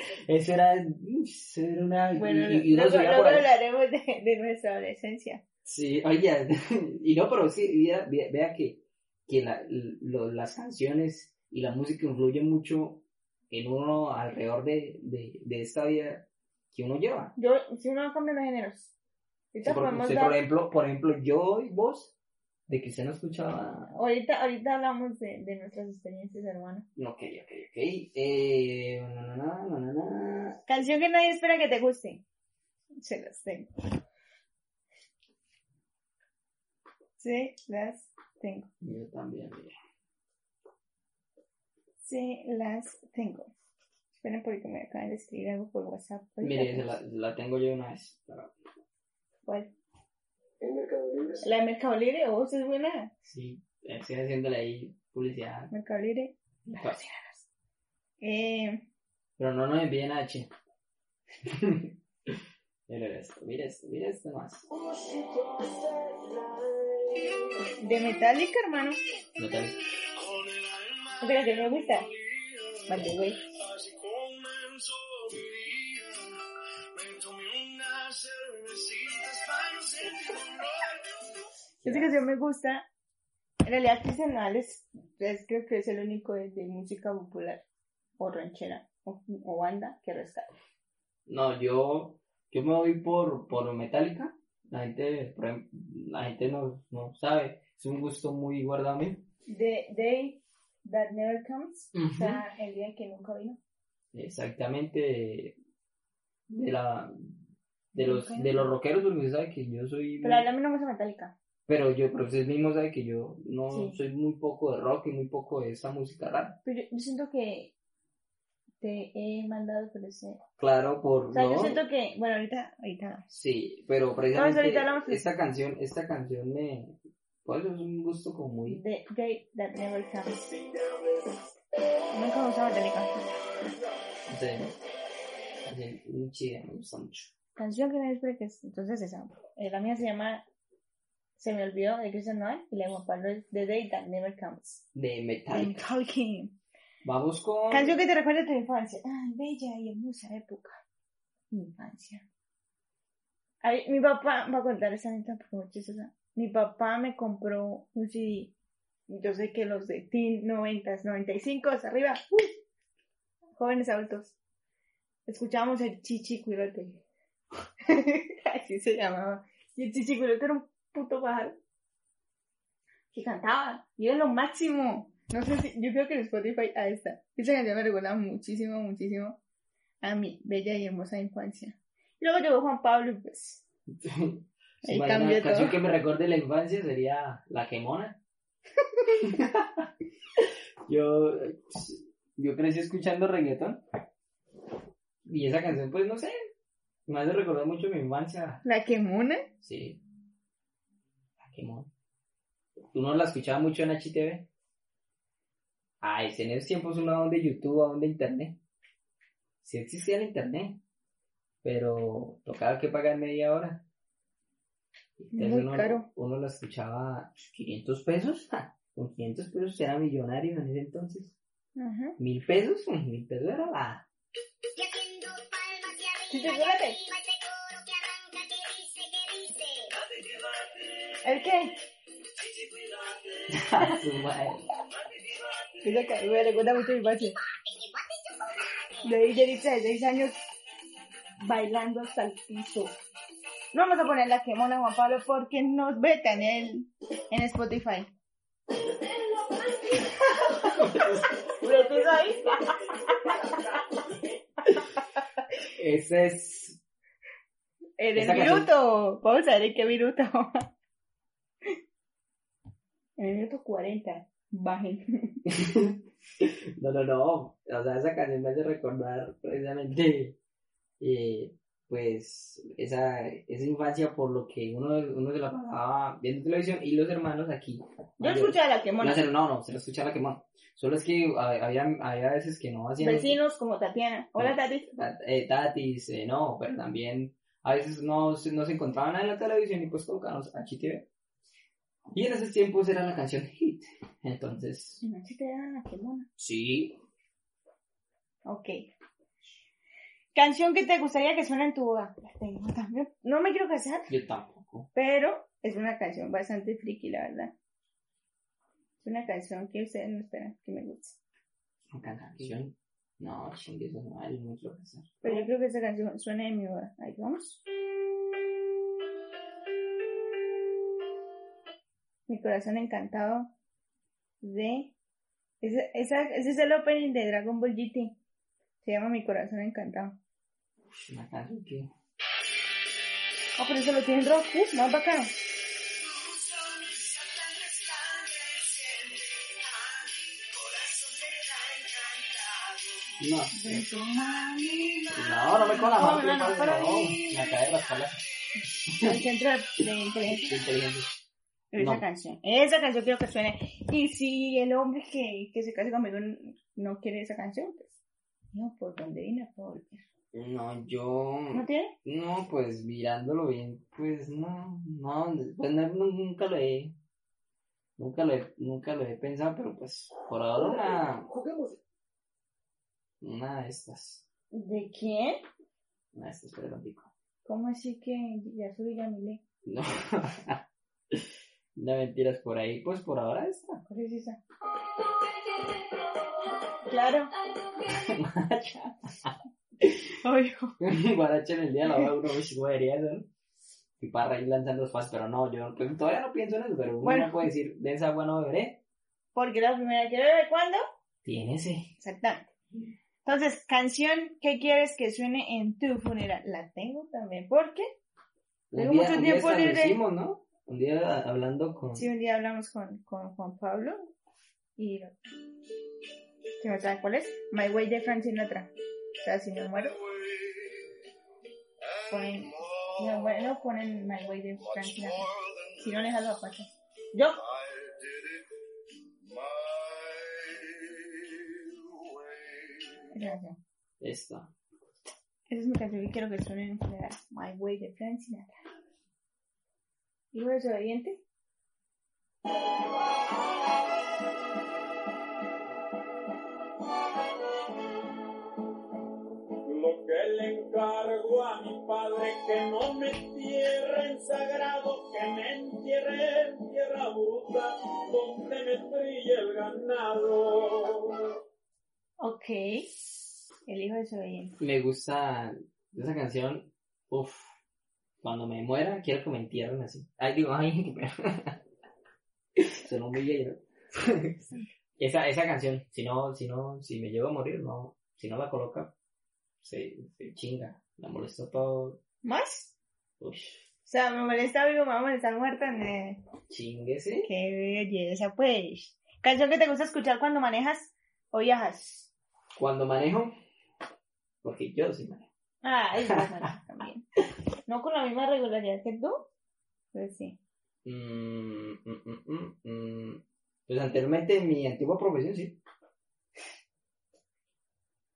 [laughs] Eso era era, una... Bueno, y, y uno luego, luego hablaremos de, de nuestra adolescencia. Sí, oye, [laughs] y no, pero sí, vea, vea- que, que la- lo- las canciones y la música influyen mucho en uno alrededor de, de, de esta vida que uno lleva. Yo, si uno cambia de géneros. Sí, por, sí, dar- por ejemplo, por ejemplo, yo y vos, de que usted no escuchaba... Ahorita, ahorita hablamos de, de nuestras experiencias, hermano. No, ok, ok, ok. Eh, na, na, na. Canción que nadie espera que te guste. Se las tengo. Se las tengo. Yo también, mira. Se las tengo. Esperen porque me acaban de escribir algo por WhatsApp. Mire, se la, la tengo yo una vez. Para- ¿Cuál? En Mercado Libre La de Mercado Libre, oh, esa es buena. Sí, estoy haciéndole ahí publicidad. Mercado Libre. Eh, Pero no nos envíen a H. [laughs] mira esto, mira esto, mira esto más. de Metallica, hermano. No te- Esta canción me gusta. Vale, güey. Esta canción me gusta. En realidad, Cristian Nodal es, es- creo que es el único de, de música popular o ranchera o, o banda que rescata. No, yo, yo me voy por, por Metallica. La gente, por ejemplo, la gente no, no sabe. Es un gusto muy guardado mío. The Day That Never Comes. O sea, el día que nunca vino. Exactamente de, de la de los de los rockeros porque sabe que yo soy Pero a mí no me gusta Metallica. Pero yo pero usted mismo sabe que yo no Sí. soy muy poco de rock y muy poco de esa música rara Pero yo, yo siento que te he mandado por ese. claro por O sea, yo no siento que. Bueno, ahorita. ahorita sí pero No, precisamente ahorita hablamos de- esta canción esta canción me pues es un gusto como muy The Day That Never Comes. Nunca me gusta Metallica. no sé, canción muy chida me gusta mucho Canción que nadie espera que es. Entonces esa. Eh, la mía se llama Se me olvidó de Christian Noel y la de Juan Pablo es The Day That Never Comes. de Metallica Metallica. vamos con Canción que te recuerda a tu infancia. Ay, bella y hermosa época. Mi infancia. Ay, mi papá va a contar esa neta porque muy chistosa. Mi papá me compró un CD. Yo sé que los de teen 90, 95 hacia arriba. ¡uh! jóvenes adultos. Escuchábamos el chichicuilote. [laughs] Así se llamaba. Y el chichicuilote era un puto pájaro. Que cantaba. Y era lo máximo. No sé si, yo creo que en Spotify, ahí está. Esa canción me recuerda muchísimo, muchísimo a mi bella y hermosa infancia. Luego llegó Juan Pablo y pues, Sí, [laughs] ahí imagina, cambió una canción que me recuerde la infancia sería La Quemona. [laughs] yo, yo crecí escuchando reggaetón. Y esa canción, pues no sé, me hace recordar mucho mi infancia. La que mona. Sí. ¿Tú no la escuchabas mucho en HTV? Ay, en esos tiempos una onda de YouTube, onda de Internet. Sí existía el Internet, pero tocaba que pagar media hora. Entonces Muy uno, caro. uno la escuchaba 500 pesos. ja, Con 500 pesos era millonario en ese entonces. Ajá. Mil pesos, mil pesos era la... Sí, ¿El qué? su [laughs] madre. Esa me recuerda mucho a mi infancia. De ahí Yeritza de 6 años bailando hasta el piso. No vamos a poner la que mona Juan Pablo porque nos vetan el, en Spotify. Ese es... En el Esa canción- minuto. Vamos a ver en qué minuto. En el minuto 40. Bajen. [laughs] No, no, no. O sea, esa canción me hace recordar precisamente, eh, pues, esa, esa infancia por lo que uno, uno se la pasaba viendo televisión y los hermanos aquí. Yo escuché la que No, no, no, se lo escuchaba la quemón. Solo es que ah, había, había veces que no hacían. Vecinos como Tatiana. Hola, Tati. eh, tatis, eh, no, pero también a veces no, no se encontraban en la televisión y pues colocaban HTV. Y en esos tiempos era la canción hit. Entonces, No, sí te dan la mona. sí, Ok. Canción que te gustaría que suene en tu boda. La tengo también. No me quiero casar, yo tampoco. pero es una canción bastante friki, la verdad. Es una canción que ustedes no esperan que me guste. Una canción. No, chingue, eso no vale, no quiero pensar. Pero yo creo que esa canción suena en mi boda. Ahí vamos. Mi corazón encantado de... Ese, esa, ese es el opening de Dragon Ball GT. Se llama Mi corazón encantado. Ah, pero eso lo tiene en rock. Más bacano. No. No, no me con la No, mano. no, no, no, No. Canción. Esa canción quiero que suene. Y si el hombre que, que se case conmigo no quiere esa canción, pues. No, por dónde vine a volver. No, yo. ¿No tiene? No, pues mirándolo bien, pues no, no, pues no, nunca lo he. Nunca lo he, nunca lo he pensado, pero pues por ahora una, Juguemos. una de estas. ¿De quién? Una de estas, pero pico. ¿Cómo así que ya subí Yamile? No. [laughs] no mentiras por ahí, pues por ahora esta. ¿Cuál es esa? Claro. [laughs] Oye, [laughs] Guaracha en el día la boda, uno eso, ¿no? Y para ir lanzando los pasos, pero no, yo pues, todavía no pienso en eso, pero uno Bueno. puede decir, de esa agua no beberé. porque la primera que bebe, ¿cuándo? Tienes, Exactamente. Entonces, canción que quieres que suene en tu funeral. La tengo también, porque Tengo mucho tiempo libre. hicimos, ¿no? Un día hablando con... sí, un día hablamos con, con Juan Pablo y ¿se me sabe cuál es? My Way de Frank Sinatra. O sea, si me muero, ponen, si me muero, ponen My Way de Frank Sinatra. Si no, les hago aparte. Yo, canción. Esta. Esa es mi canción que quiero que suene en. My Way de Frank Sinatra. ¿Hijo desobediente? Lo que le encargo a mi padre que no me entierre en sagrado, que me entierre en tierra bruta, donde me trille el ganado. Ok. El hijo desobediente. Me gusta esa canción. Uf. Cuando me muera, quiero que me entierren así. Ay, digo, ay. [laughs] Sonó [laughs] muy ¿no? [laughs] Esa, esa canción, si no, si no, si me llego a morir, no, si no la coloca, se, se chinga, la molestó todo, ¿Más? uy, O sea, me molesta vivo, me va a molestar muerta. ne. chinguese. Qué belleza, pues. ¿Canción que te gusta escuchar cuando manejas o viajas? Cuando manejo, porque yo sí manejo. Ah, es también. No con la misma regularidad que tú, pues sí. Mm, mm, mm. Pues anteriormente en mi antigua profesión, sí.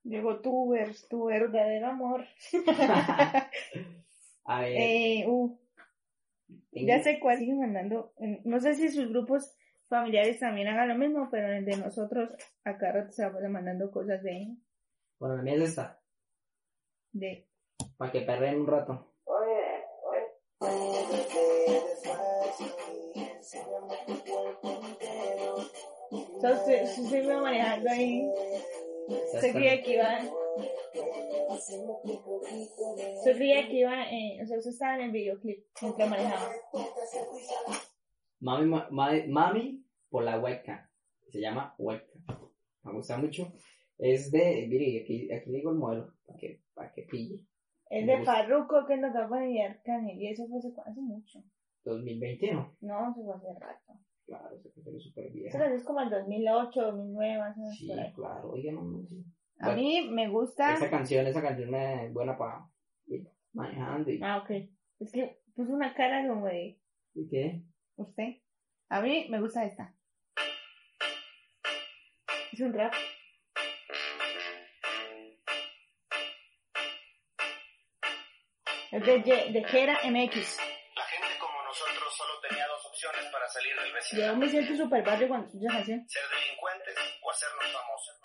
Llegó tu, ver- tu verdadero amor. [laughs] A ver, eh, uh, ya sé cuál sigue mandando. No sé si sus grupos familiares también hagan lo mismo, pero en el de nosotros acá rato se va mandando cosas de, bueno, la mía es esta, de para que perren un rato. Entonces, yo estoy manejando ahí. Se creía que iba. Se creía que iba. Eh, o sea, usted estaba en el videoclip mientras manejaba. Mami, ma- ma- mami por la hueca. Se llama hueca. Me gusta mucho. Es de, mire, aquí, aquí digo el modelo, para que, para que pille. Es Me de gusta. Farruko, que nos acaba de Arcángel. Y eso fue hace, hace mucho. 2021. No, eso fue hace rato. Claro, canción es súper Eso vieja. es como el 2008, 2009, más o menos Sí, claro, oiga, no, no, sí. A mí me gusta. Esa canción, esa canción es buena para ir manejando y, Ah, ok. Es que puso una cara como de ¿y qué? usted. A mí me gusta esta. Es un rap. Es de, Ye- de Jera MX. Para salir del Yo me siento super barrio cuando escucho esa canción. Ser delincuentes o hacernos famosos.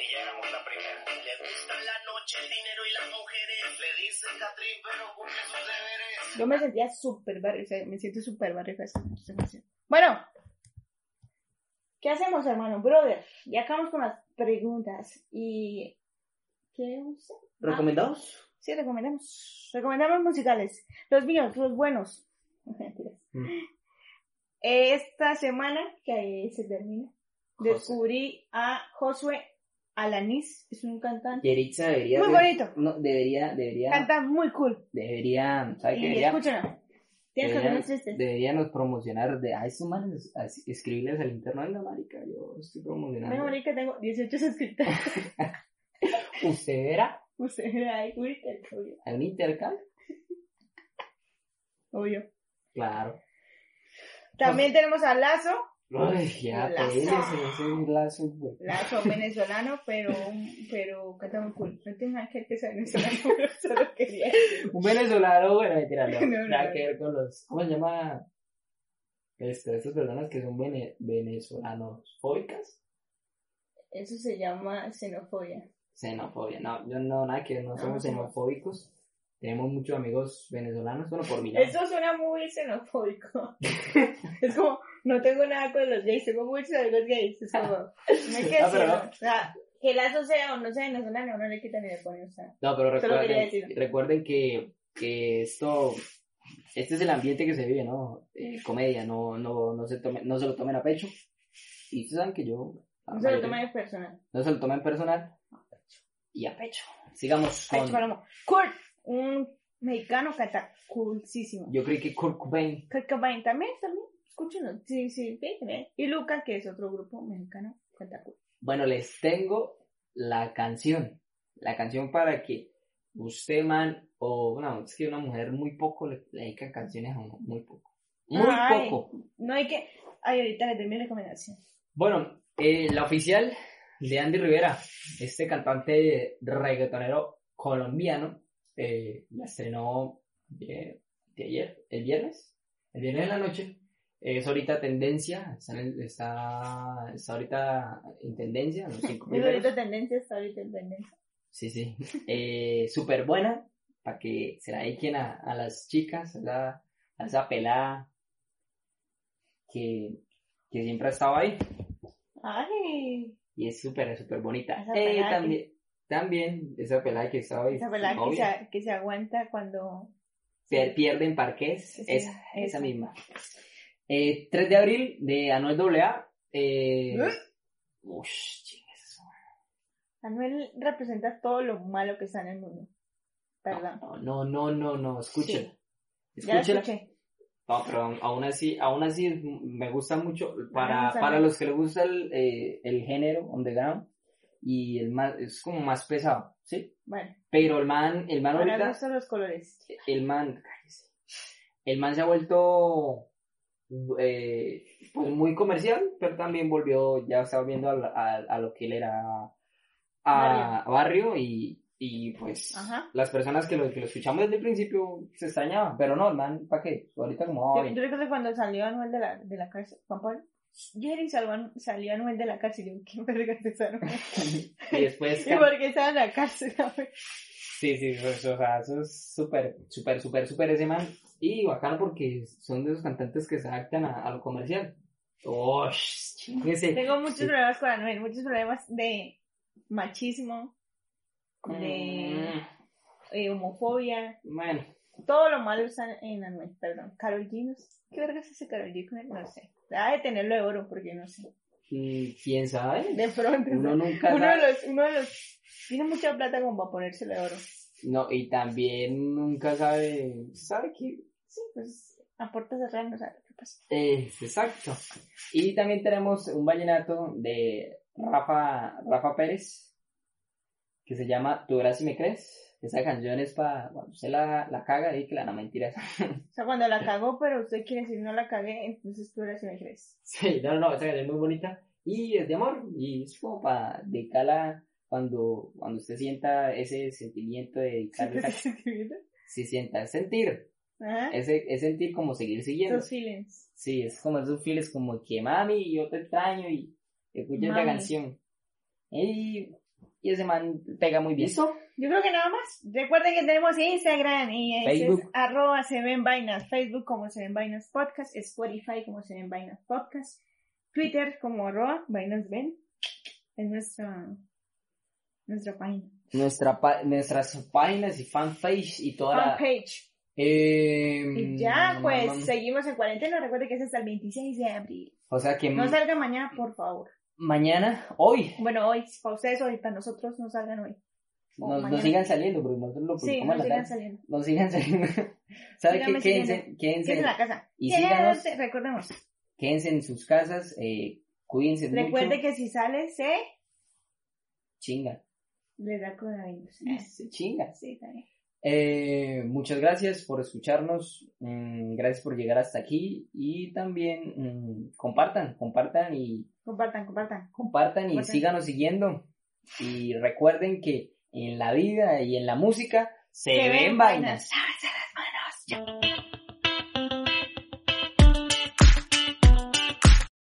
Y ya éramos la primera. Le gusta la noche, el dinero y las mujeres. Le dice Catrín, pero cumple sus deberes. Yo me sentía super barrio, o sea, me siento super barrio canción. Bueno, ¿qué hacemos, hermano? Brother, ya acabamos con las preguntas. Y. ¿Qué hacer? Ah, ¿Recomendados? Sí, recomendamos. Recomendamos musicales. Los míos, los buenos. [laughs] Mentiras. Mm. Esta semana, que ahí se termina, José. descubrí a Josué Alanis. Es un cantante Yeritza debería... muy bonito. No, debería, debería, Canta muy cool. debería, ¿sabe qué? Debería, escúchenlo. Tienes debería, canciones tristes. deberíamos promocionar de, a estos manes, escribirles al interno, venga, marica, yo estoy promocionando. Venga, marica, tengo 18 suscriptores. [laughs] ¿Usted verá Usted uy, qué obvio. al intercambio? Obvio. Claro. También tenemos a Lazo, Ay, ya, Lazo. ese lazo, güey. Lazo [laughs] venezolano, pero, pero canta muy cool. No tiene nada que ver que sea venezolano, [laughs] pero solo quería decir. Un venezolano, bueno, mentira, no, [laughs] No, no, nada no. que ver con los, ¿cómo se llama? Este, estas personas que son vene, venezolanos fóbicas. Eso se llama xenofobia. Xenofobia, no, yo no, nada que ver, no somos no. xenofóbicos. Tenemos muchos amigos venezolanos, bueno, por mi lado. Eso suena muy xenofóbico. [laughs] es como, no tengo nada con los gays, tengo muchos amigos gays. Es como, no hay [laughs] que Ah, pero no. O sea, que Lazo sea o no sea venezolano, no le quitan ni le ponen, o sea. No, pero recuerden, recuerden que, que esto, este es el ambiente que se vive, ¿no? Eh, comedia, no, no, no se tome, no se lo tomen a pecho. Y ustedes saben que yo... No se lo tomen personal. no se lo tomen personal y a pecho. Sigamos con... Kurt, un mexicano canta coolísimo. Yo creí que Kurt Cobain. Kurt Cobain también, también. Escúchenlo. Sí, sí, sí. Y Luca, que es otro grupo mexicano, cool. Bueno, les tengo la canción. La canción para que usted, man, o bueno, es que una mujer muy poco le, le dedica canciones a uno, muy poco. Muy Ay. poco. No hay que. Ay, ahorita le doy mi recomendación. Bueno, eh, la oficial de Andy Rivera, este cantante reggaetonero colombiano, eh, la estrenó de, de ayer, el viernes, el viernes de la noche. Es ahorita tendencia, está, está, está ahorita en tendencia, en los cinco [laughs] Es ahorita tendencia, está ahorita en tendencia. Sí, sí. [laughs] Eh, Súper buena, para que se la dediquen a, a las chicas, a, la- a esa pelada que, que siempre ha estado ahí. Ay, Y es súper, súper bonita. Eh, también, también, esa pelada que estaba ahí. esa pelada que se, que se aguanta cuando. per- pierde en parques, Sí, esa, esa. esa misma. Eh, 3 de abril de Anuel AA. Eh, ¿Eh? Eso. Anuel representa todo lo malo que está en el mundo. Perdón. No, no, no, no, escúchala. Sí. Ya lo Escúchala. escuché. No, pero aún- así, aún así me gusta mucho para, sabe. para los que les gusta el, eh, el género underground y el más, es como más pesado, ¿sí? Bueno, Pero el man, el man ahorita, los colores. el man, el man se ha vuelto eh, pues muy comercial, pero también volvió, ya está volviendo a, a, a lo que él era a barrio, y, y pues Ajá. las personas que lo, que lo escuchamos desde el principio se extrañaban, pero no, el man, ¿para qué? Ahorita como, Yo, "Ay, yo recuerdo cuando salió Anuel de la, de la cárcel, Juan Pablo. Jerry salvó, salió Anuel de la cárcel. Y yo, ¿qué verga es Anuel? [laughs] y [laughs] después ¿Y por qué estaba en la cárcel? Sí, sí, eso, o sea, eso es súper, súper, súper, súper ese man. Y bacano porque son de esos cantantes que se adaptan a, a lo comercial. ¡Oh! Tengo muchos Sí. problemas con Anuel, muchos problemas de machismo, de Mm, eh, homofobia. Bueno, Todo lo malo está en Anuel, perdón. Carol G. ¿Qué verga es ese Carol G? No sé. Ha de tenerlo de oro, porque no sé. mm, quién sabe. De pronto. Uno nunca uno de sabe. los, uno de los, tiene mucha plata como para ponérselo de oro. No, y también nunca sabe. ¿Sabe qué? Sí, pues a puerta cerrada no sabe qué pasa. Es exacto. Y también tenemos un vallenato de Rafa, Rafa Pérez que se llama Tú verás si me crees. Esa canción es para cuando usted la, la caga y que la no mentiras. [laughs] O sea, cuando la cagó, pero usted quiere decir no la cagué, entonces tú eres me crees. Sí, no, no, esa canción es muy bonita y es de amor y es como para dedicarla cuando, cuando usted sienta ese sentimiento de dedicarle esa- si sienta, es sentir, Ajá. es, es sentir como seguir siguiendo. Esos feelings. Sí, es como esos feels como que mami, yo te extraño y escucha esta canción. Y, y ese man pega muy bien. ¿Listo? Yo creo que nada más. Recuerden que tenemos Instagram y Facebook. es arroba se ven vainas, Facebook como se ven vainas podcast, Spotify como se ven vainas podcast, Twitter como arroba vainas ven. Es nuestra, nuestra página. Nuestra, pa- nuestras páginas y fanpage y toda la... Fanpage. Eh, Y ya, pues, seguimos en cuarentena. Recuerden que es hasta el 26 de abril. O sea que No salgan mañana, por favor. mañana, hoy, Bueno, hoy, para ustedes hoy, para nosotros no salgan hoy. Nos, nos sigan saliendo, porque nosotros lo Sí, publicamos no en la sigan tarde. saliendo. Nos sigan saliendo. [laughs] ¿Sabe qué? Quédense, quédense, en la casa. Y síganos. Recordemos. quédense en sus casas, eh, cuídense Recuerde mucho. que si sale, se Chinga, le da coronavirus. se chinga. Sí, también. Eh, muchas gracias por escucharnos, mm, gracias por llegar hasta aquí y también mm, compartan, compartan y Compartan, compartan. compartan y Compartan. síganos siguiendo y recuerden que en la vida y en la música se, ven vainas. Lávense las manos.